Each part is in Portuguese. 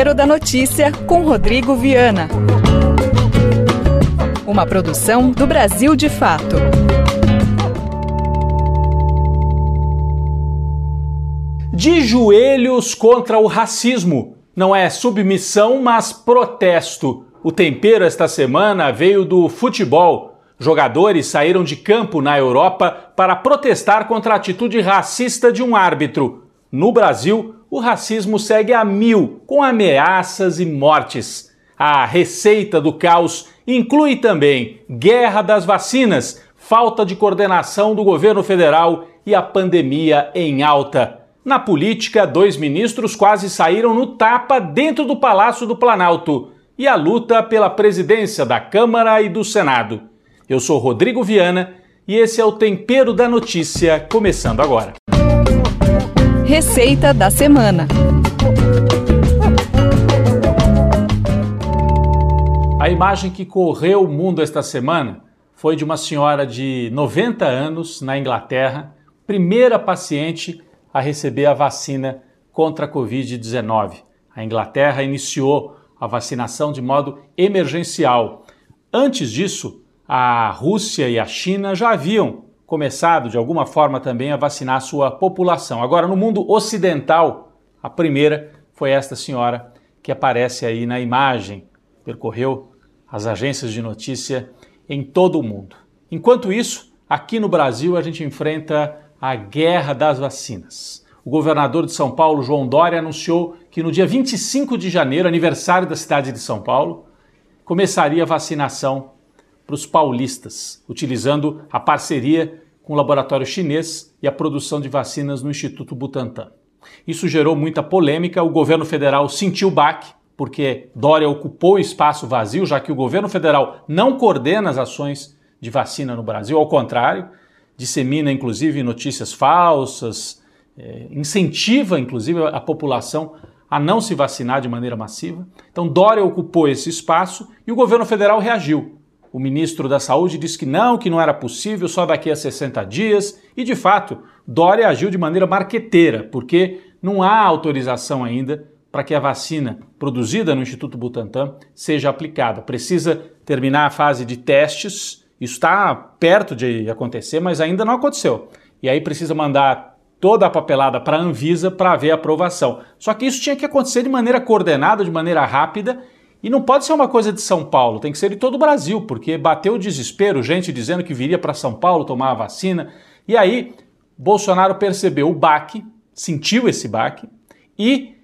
Tempero da Notícia com Rodrigo Viana. Uma produção do Brasil de Fato. De joelhos contra o racismo. Não é submissão, mas protesto. O tempero esta semana veio do futebol. Jogadores saíram de campo na Europa para protestar contra a atitude racista de um árbitro. No Brasil, o racismo segue a mil, com ameaças e mortes. A receita do caos inclui também guerra das vacinas, falta de coordenação do governo federal e a pandemia em alta. Na política, dois ministros quase saíram no tapa dentro do Palácio do Planalto e a luta pela presidência da Câmara e do Senado. Eu sou Rodrigo Viana e esse é o Tempero da Notícia, começando agora. Receita da semana. A imagem que correu o mundo esta semana foi de uma senhora de 90 anos na Inglaterra, primeira paciente a receber a vacina contra a Covid-19. A Inglaterra iniciou a vacinação de modo emergencial. Antes disso, a Rússia e a China já haviam começado de alguma forma também a vacinar sua população. Agora, no mundo ocidental, a primeira foi esta senhora que aparece aí na imagem, percorreu as agências de notícia em todo o mundo. Enquanto isso, aqui no Brasil a gente enfrenta a guerra das vacinas. O governador de São Paulo, João Dória, anunciou que no dia 25 de janeiro, aniversário da cidade de São Paulo, começaria a vacinação para os paulistas, utilizando a parceria com o laboratório chinês e a produção de vacinas no Instituto Butantan. Isso gerou muita polêmica, o governo federal sentiu o baque, porque Dória ocupou espaço vazio, já que o governo federal não coordena as ações de vacina no Brasil, ao contrário, dissemina inclusive notícias falsas, é, incentiva inclusive a população a não se vacinar de maneira massiva. Então Dória ocupou esse espaço e o governo federal reagiu. O ministro da Saúde disse que não, que não era possível, só daqui a 60 dias. E de fato, Dória agiu de maneira marqueteira, porque não há autorização ainda para que a vacina produzida no Instituto Butantan seja aplicada. Precisa terminar a fase de testes, isso está perto de acontecer, mas ainda não aconteceu. E aí precisa mandar toda a papelada para a Anvisa para ver a aprovação. Só que isso tinha que acontecer de maneira coordenada, de maneira rápida e não pode ser uma coisa de São Paulo, tem que ser de todo o Brasil, porque bateu o desespero, gente dizendo que viria para São Paulo tomar a vacina. E aí, Bolsonaro percebeu o baque, sentiu esse baque, e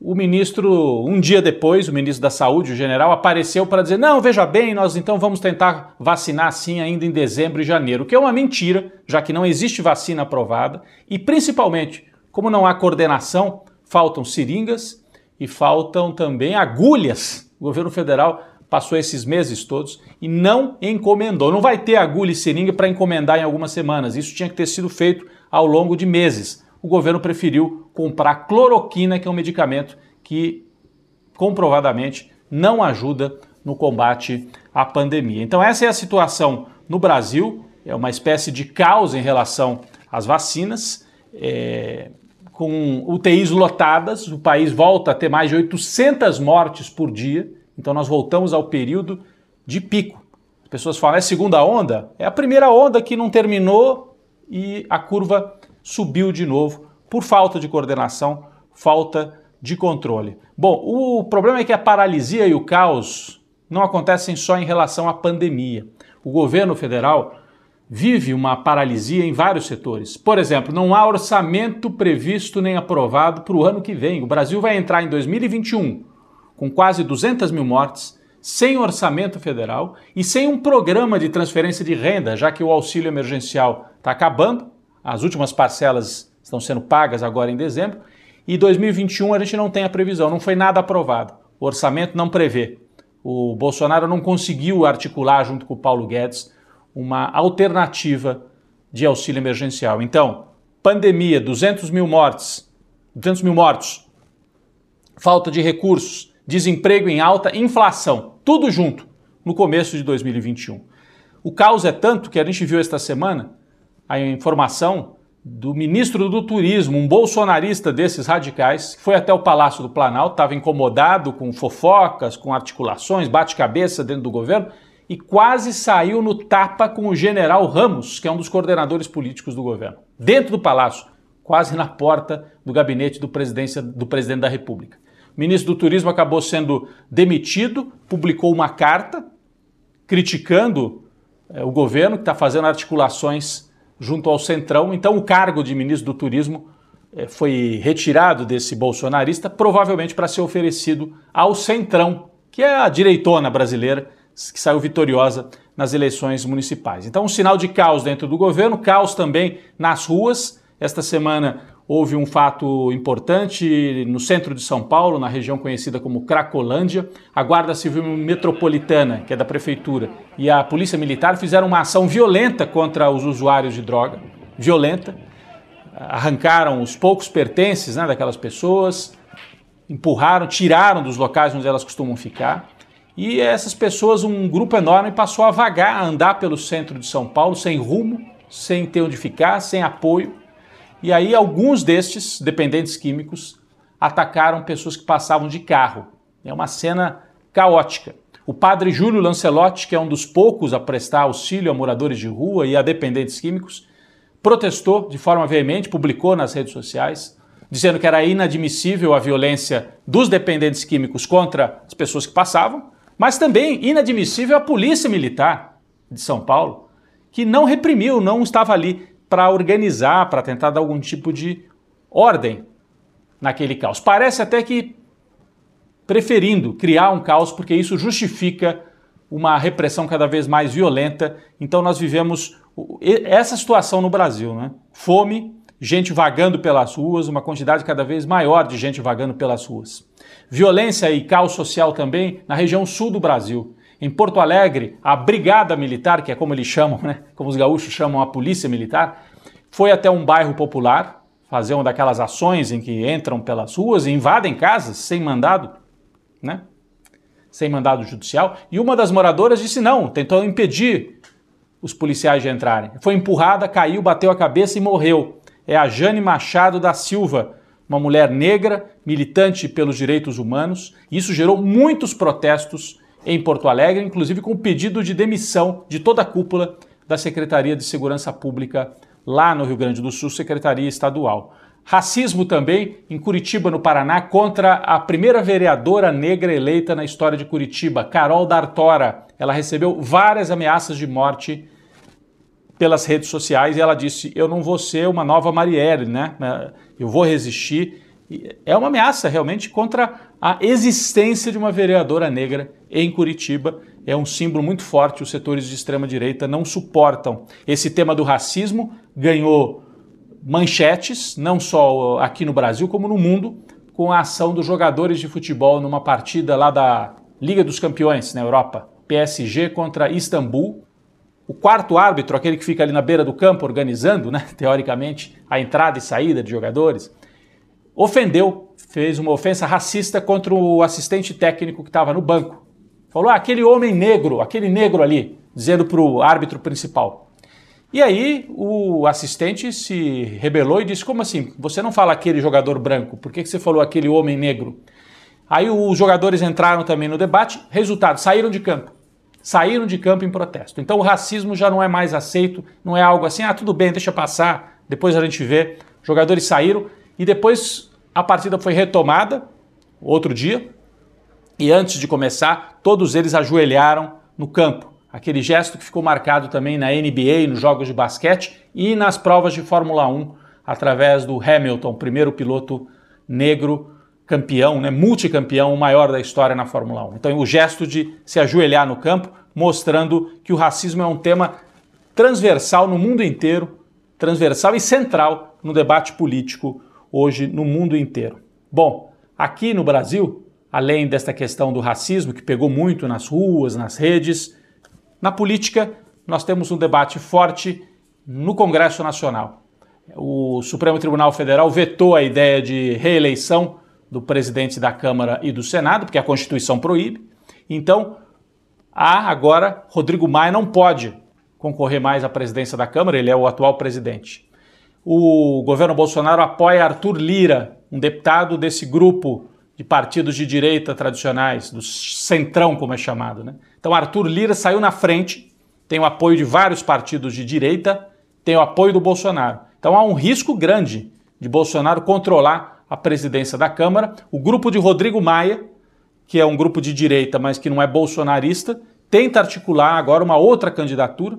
o ministro, um dia depois, o ministro da Saúde, o general, apareceu para dizer: não, veja bem, nós então vamos tentar vacinar sim ainda em dezembro e janeiro, o que é uma mentira, já que não existe vacina aprovada, e principalmente, como não há coordenação, faltam seringas e faltam também agulhas. O governo federal passou esses meses todos e não encomendou. Não vai ter agulha e seringa para encomendar em algumas semanas. Isso tinha que ter sido feito ao longo de meses. O governo preferiu comprar cloroquina, que é um medicamento que comprovadamente não ajuda no combate à pandemia. Então, essa é a situação no Brasil. É uma espécie de caos em relação às vacinas. É, com UTIs lotadas, o país volta a ter mais de 800 mortes por dia, então nós voltamos ao período de pico. As pessoas falam, é segunda onda? É a primeira onda que não terminou e a curva subiu de novo por falta de coordenação, falta de controle. Bom, o problema é que a paralisia e o caos não acontecem só em relação à pandemia. O governo federal vive uma paralisia em vários setores. Por exemplo, não há orçamento previsto nem aprovado para o ano que vem. O Brasil vai entrar em 2021 com quase 200 mil mortes, sem orçamento federal e sem um programa de transferência de renda, já que o auxílio emergencial está acabando, as últimas parcelas estão sendo pagas agora em dezembro, e 2021 a gente não tem a previsão, não foi nada aprovado. O orçamento não prevê. O Bolsonaro não conseguiu articular junto com o Paulo Guedes uma alternativa de auxílio emergencial. Então, pandemia, 200 mil mortes, 200 mil mortos, falta de recursos, desemprego em alta, inflação, tudo junto no começo de 2021. O caos é tanto que a gente viu esta semana a informação do ministro do Turismo, um bolsonarista desses radicais, que foi até o Palácio do Planalto, estava incomodado com fofocas, com articulações, bate-cabeça dentro do governo e quase saiu no tapa com o general Ramos, que é um dos coordenadores políticos do governo, dentro do palácio, quase na porta do gabinete do, do presidente da República. O ministro do Turismo acabou sendo demitido, publicou uma carta criticando é, o governo, que está fazendo articulações junto ao Centrão. Então, o cargo de ministro do Turismo é, foi retirado desse bolsonarista, provavelmente para ser oferecido ao Centrão, que é a direitona brasileira que saiu vitoriosa nas eleições municipais. Então, um sinal de caos dentro do governo, caos também nas ruas. Esta semana houve um fato importante no centro de São Paulo, na região conhecida como Cracolândia. A Guarda Civil Metropolitana, que é da prefeitura, e a Polícia Militar fizeram uma ação violenta contra os usuários de droga, violenta. Arrancaram os poucos pertences né, daquelas pessoas, empurraram, tiraram dos locais onde elas costumam ficar. E essas pessoas, um grupo enorme, passou a vagar, a andar pelo centro de São Paulo sem rumo, sem ter onde ficar, sem apoio. E aí alguns destes dependentes químicos atacaram pessoas que passavam de carro. É uma cena caótica. O padre Júlio Lancelotti, que é um dos poucos a prestar auxílio a moradores de rua e a dependentes químicos, protestou de forma veemente, publicou nas redes sociais, dizendo que era inadmissível a violência dos dependentes químicos contra as pessoas que passavam mas também inadmissível a Polícia Militar de São Paulo, que não reprimiu, não estava ali para organizar, para tentar dar algum tipo de ordem naquele caos. Parece até que preferindo criar um caos, porque isso justifica uma repressão cada vez mais violenta. Então nós vivemos essa situação no Brasil, né? Fome, gente vagando pelas ruas, uma quantidade cada vez maior de gente vagando pelas ruas. Violência e caos social também na região sul do Brasil. Em Porto Alegre, a Brigada Militar, que é como eles chamam, né? como os gaúchos chamam a Polícia Militar, foi até um bairro popular fazer uma daquelas ações em que entram pelas ruas e invadem casas sem mandado, né? sem mandado judicial. E uma das moradoras disse não, tentou impedir os policiais de entrarem. Foi empurrada, caiu, bateu a cabeça e morreu. É a Jane Machado da Silva, uma mulher negra, militante pelos direitos humanos. Isso gerou muitos protestos em Porto Alegre, inclusive com o pedido de demissão de toda a cúpula da Secretaria de Segurança Pública lá no Rio Grande do Sul, Secretaria Estadual. Racismo também em Curitiba, no Paraná, contra a primeira vereadora negra eleita na história de Curitiba, Carol D'Artora. Ela recebeu várias ameaças de morte pelas redes sociais e ela disse: Eu não vou ser uma nova Marielle, né? Eu vou resistir. É uma ameaça realmente contra a existência de uma vereadora negra em Curitiba. É um símbolo muito forte. Os setores de extrema-direita não suportam. Esse tema do racismo ganhou manchetes, não só aqui no Brasil, como no mundo, com a ação dos jogadores de futebol numa partida lá da Liga dos Campeões na Europa. PSG contra Istambul, o quarto árbitro, aquele que fica ali na beira do campo organizando, né, teoricamente, a entrada e saída de jogadores, ofendeu, fez uma ofensa racista contra o assistente técnico que estava no banco. Falou, ah, aquele homem negro, aquele negro ali, dizendo para o árbitro principal. E aí o assistente se rebelou e disse: Como assim? Você não fala aquele jogador branco, por que, que você falou aquele homem negro? Aí os jogadores entraram também no debate, resultado, saíram de campo saíram de campo em protesto. Então o racismo já não é mais aceito, não é algo assim, ah, tudo bem, deixa passar, depois a gente vê. Jogadores saíram e depois a partida foi retomada, outro dia, e antes de começar, todos eles ajoelharam no campo. Aquele gesto que ficou marcado também na NBA, nos jogos de basquete e nas provas de Fórmula 1, através do Hamilton, primeiro piloto negro campeão, né, multicampeão, o maior da história na Fórmula 1. Então, o gesto de se ajoelhar no campo, mostrando que o racismo é um tema transversal no mundo inteiro, transversal e central no debate político hoje no mundo inteiro. Bom, aqui no Brasil, além desta questão do racismo que pegou muito nas ruas, nas redes, na política nós temos um debate forte no Congresso Nacional. O Supremo Tribunal Federal vetou a ideia de reeleição do presidente da Câmara e do Senado, porque a Constituição proíbe. Então, há agora Rodrigo Maia não pode concorrer mais à presidência da Câmara, ele é o atual presidente. o governo Bolsonaro apoia Arthur Lira, um deputado desse grupo de partidos de direita tradicionais, do centrão, como é chamado. Né? Então, Arthur Lira saiu na frente, tem o apoio de vários partidos de direita, tem o apoio do Bolsonaro. Então, há um risco grande de Bolsonaro controlar a presidência da Câmara. O grupo de Rodrigo Maia, que é um grupo de direita, mas que não é bolsonarista, tenta articular agora uma outra candidatura.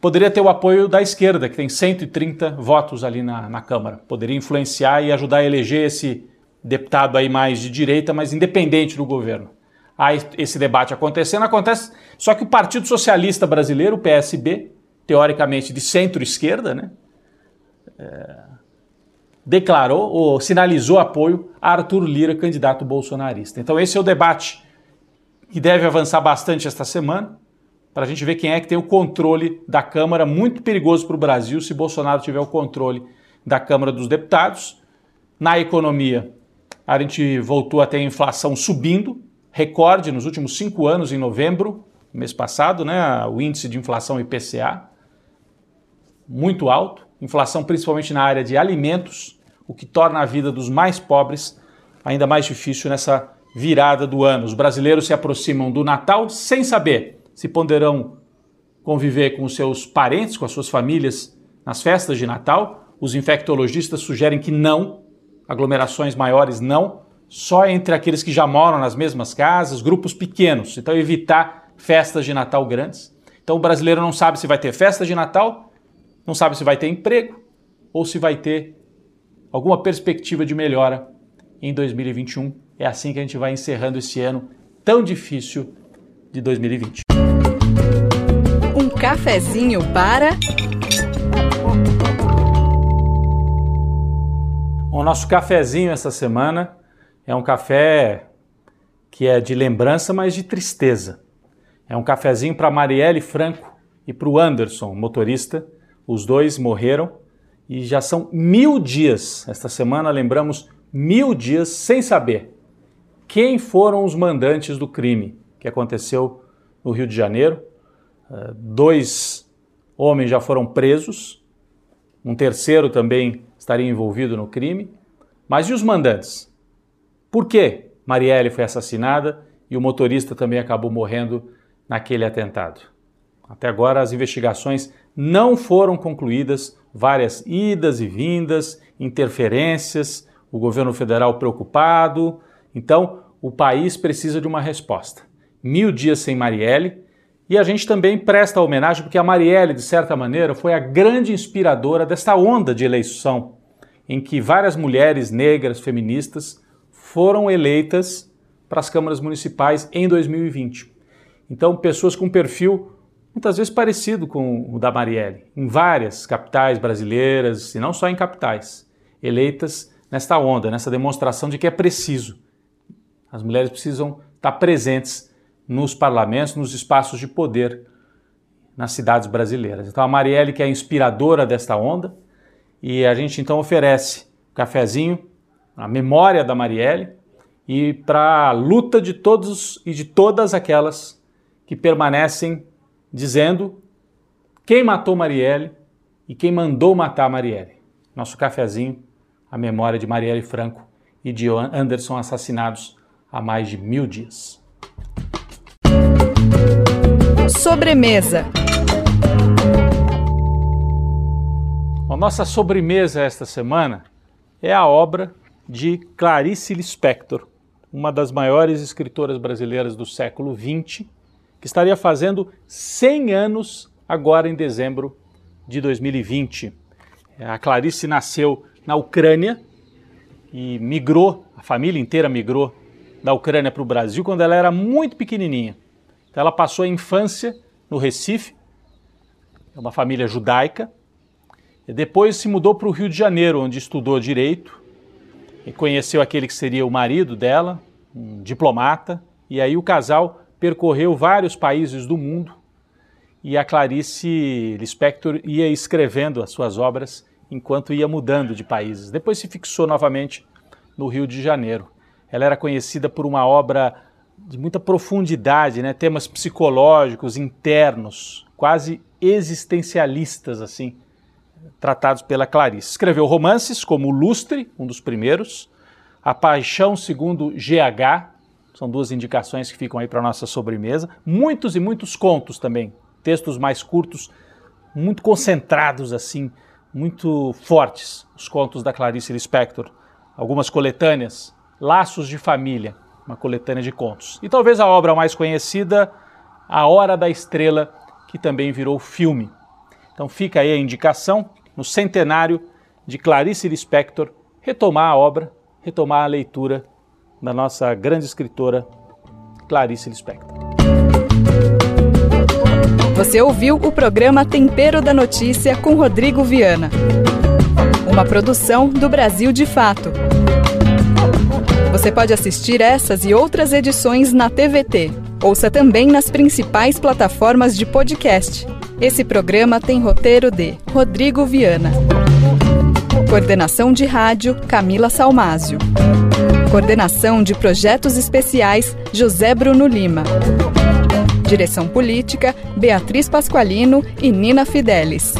Poderia ter o apoio da esquerda, que tem 130 votos ali na, na Câmara. Poderia influenciar e ajudar a eleger esse deputado aí mais de direita, mas independente do governo. Há esse debate acontecendo, acontece. Só que o Partido Socialista Brasileiro, o PSB, teoricamente de centro-esquerda, né? É, declarou ou sinalizou apoio a Arthur Lira, candidato bolsonarista. Então, esse é o debate que deve avançar bastante esta semana, para a gente ver quem é que tem o controle da Câmara. Muito perigoso para o Brasil se Bolsonaro tiver o controle da Câmara dos Deputados. Na economia, a gente voltou a ter a inflação subindo, recorde nos últimos cinco anos, em novembro, mês passado, né, o índice de inflação IPCA, muito alto, inflação principalmente na área de alimentos, o que torna a vida dos mais pobres ainda mais difícil nessa virada do ano. Os brasileiros se aproximam do Natal sem saber se poderão conviver com seus parentes, com as suas famílias nas festas de Natal. Os infectologistas sugerem que não, aglomerações maiores não, só entre aqueles que já moram nas mesmas casas, grupos pequenos. Então, evitar festas de Natal grandes. Então, o brasileiro não sabe se vai ter festa de Natal, não sabe se vai ter emprego ou se vai ter alguma perspectiva de melhora em 2021. É assim que a gente vai encerrando esse ano tão difícil de 2020. Um cafezinho para O nosso cafezinho essa semana é um café que é de lembrança, mas de tristeza. É um cafezinho para Marielle Franco e para o Anderson, motorista. Os dois morreram e já são mil dias. Esta semana lembramos mil dias sem saber quem foram os mandantes do crime que aconteceu no Rio de Janeiro. Uh, dois homens já foram presos, um terceiro também estaria envolvido no crime. Mas e os mandantes? Por que Marielle foi assassinada e o motorista também acabou morrendo naquele atentado? Até agora as investigações não foram concluídas, várias idas e vindas, interferências, o governo federal preocupado. Então, o país precisa de uma resposta. Mil dias sem Marielle. E a gente também presta homenagem porque a Marielle, de certa maneira, foi a grande inspiradora desta onda de eleição em que várias mulheres negras feministas foram eleitas para as câmaras municipais em 2020. Então, pessoas com perfil muitas vezes parecido com o da Marielle, em várias capitais brasileiras, e não só em capitais, eleitas nesta onda, nessa demonstração de que é preciso. As mulheres precisam estar presentes nos parlamentos, nos espaços de poder nas cidades brasileiras. Então, a Marielle, que é a inspiradora desta onda, e a gente então oferece um cafezinho, a memória da Marielle e para a luta de todos e de todas aquelas que permanecem dizendo quem matou Marielle e quem mandou matar Marielle. Nosso cafezinho, a memória de Marielle Franco e de Anderson assassinados há mais de mil dias. Sobremesa. A nossa sobremesa esta semana é a obra de Clarice Lispector, uma das maiores escritoras brasileiras do século XX, que estaria fazendo 100 anos agora em dezembro de 2020. A Clarice nasceu na Ucrânia e migrou, a família inteira migrou da Ucrânia para o Brasil quando ela era muito pequenininha. Então ela passou a infância no Recife, é uma família judaica, depois se mudou para o Rio de Janeiro, onde estudou direito e conheceu aquele que seria o marido dela, um diplomata, e aí o casal percorreu vários países do mundo e a Clarice Lispector ia escrevendo as suas obras enquanto ia mudando de países. Depois se fixou novamente no Rio de Janeiro. Ela era conhecida por uma obra de muita profundidade, né? temas psicológicos, internos, quase existencialistas assim tratados pela Clarice. Escreveu romances como Lustre, um dos primeiros, A Paixão segundo GH, são duas indicações que ficam aí para nossa sobremesa. Muitos e muitos contos também, textos mais curtos, muito concentrados assim, muito fortes, os contos da Clarice Lispector. Algumas coletâneas, Laços de Família, uma coletânea de contos. E talvez a obra mais conhecida, A Hora da Estrela, que também virou filme. Então fica aí a indicação, no centenário de Clarice Lispector, retomar a obra, retomar a leitura da nossa grande escritora Clarice Lispector. Você ouviu o programa Tempero da Notícia com Rodrigo Viana. Uma produção do Brasil de Fato. Você pode assistir essas e outras edições na TVT. Ouça também nas principais plataformas de podcast. Esse programa tem roteiro de Rodrigo Viana. Coordenação de rádio Camila Salmásio. Coordenação de projetos especiais José Bruno Lima. Direção política Beatriz Pasqualino e Nina Fidelis.